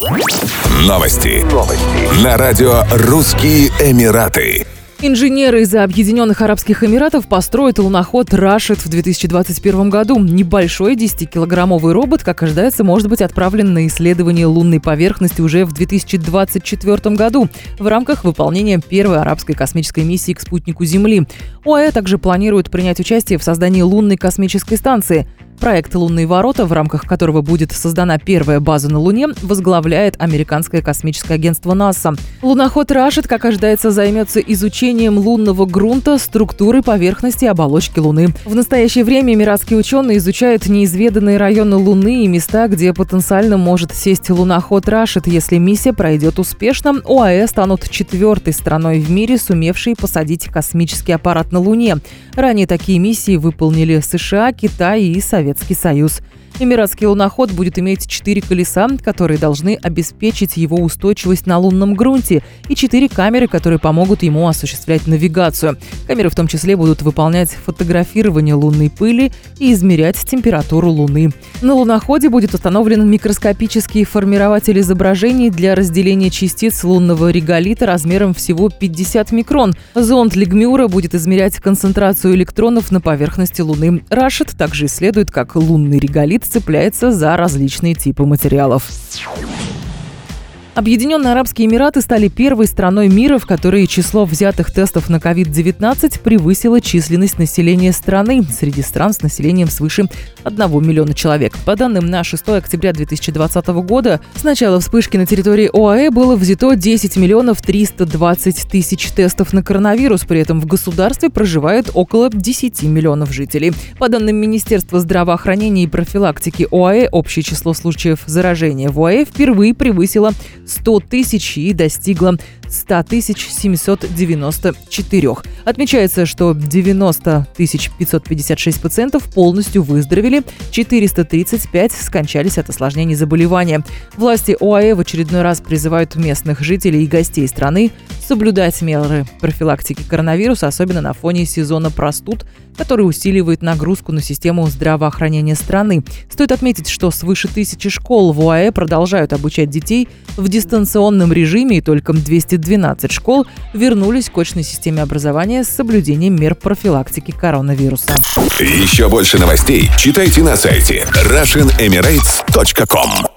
Новости. Новости. На радио «Русские Эмираты». Инженеры из Объединенных Арабских Эмиратов построят луноход «Рашид» в 2021 году. Небольшой 10-килограммовый робот, как ожидается, может быть отправлен на исследование лунной поверхности уже в 2024 году в рамках выполнения первой арабской космической миссии к спутнику Земли. ОАЭ также планирует принять участие в создании лунной космической станции. Проект «Лунные ворота», в рамках которого будет создана первая база на Луне, возглавляет американское космическое агентство НАСА. Луноход «Рашид», как ожидается, займется изучением лунного грунта, структуры поверхности и оболочки Луны. В настоящее время эмиратские ученые изучают неизведанные районы Луны и места, где потенциально может сесть луноход «Рашид». Если миссия пройдет успешно, ОАЭ станут четвертой страной в мире, сумевшей посадить космический аппарат на Луне. Ранее такие миссии выполнили США, Китай и Совет Sowiecki Sojusz. Эмиратский луноход будет иметь четыре колеса, которые должны обеспечить его устойчивость на лунном грунте, и четыре камеры, которые помогут ему осуществлять навигацию. Камеры в том числе будут выполнять фотографирование лунной пыли и измерять температуру Луны. На луноходе будет установлен микроскопический формирователь изображений для разделения частиц лунного реголита размером всего 50 микрон. Зонд Лигмюра будет измерять концентрацию электронов на поверхности Луны. Рашид также исследует, как лунный реголит цепляется за различные типы материалов. Объединенные Арабские Эмираты стали первой страной мира, в которой число взятых тестов на COVID-19 превысило численность населения страны среди стран с населением свыше 1 миллиона человек. По данным на 6 октября 2020 года, с начала вспышки на территории ОАЭ было взято 10 миллионов 320 тысяч тестов на коронавирус. При этом в государстве проживает около 10 миллионов жителей. По данным Министерства здравоохранения и профилактики ОАЭ, общее число случаев заражения в ОАЭ впервые превысило 100 тысяч и достигла 100 794. Отмечается, что 90 556 пациентов полностью выздоровели, 435 скончались от осложнений заболевания. Власти ОАЭ в очередной раз призывают местных жителей и гостей страны соблюдать меры профилактики коронавируса, особенно на фоне сезона простуд, который усиливает нагрузку на систему здравоохранения страны. Стоит отметить, что свыше тысячи школ в ОАЭ продолжают обучать детей в дистанционном режиме, и только 212 школ вернулись к очной системе образования с соблюдением мер профилактики коронавируса. Еще больше новостей читайте на сайте RussianEmirates.com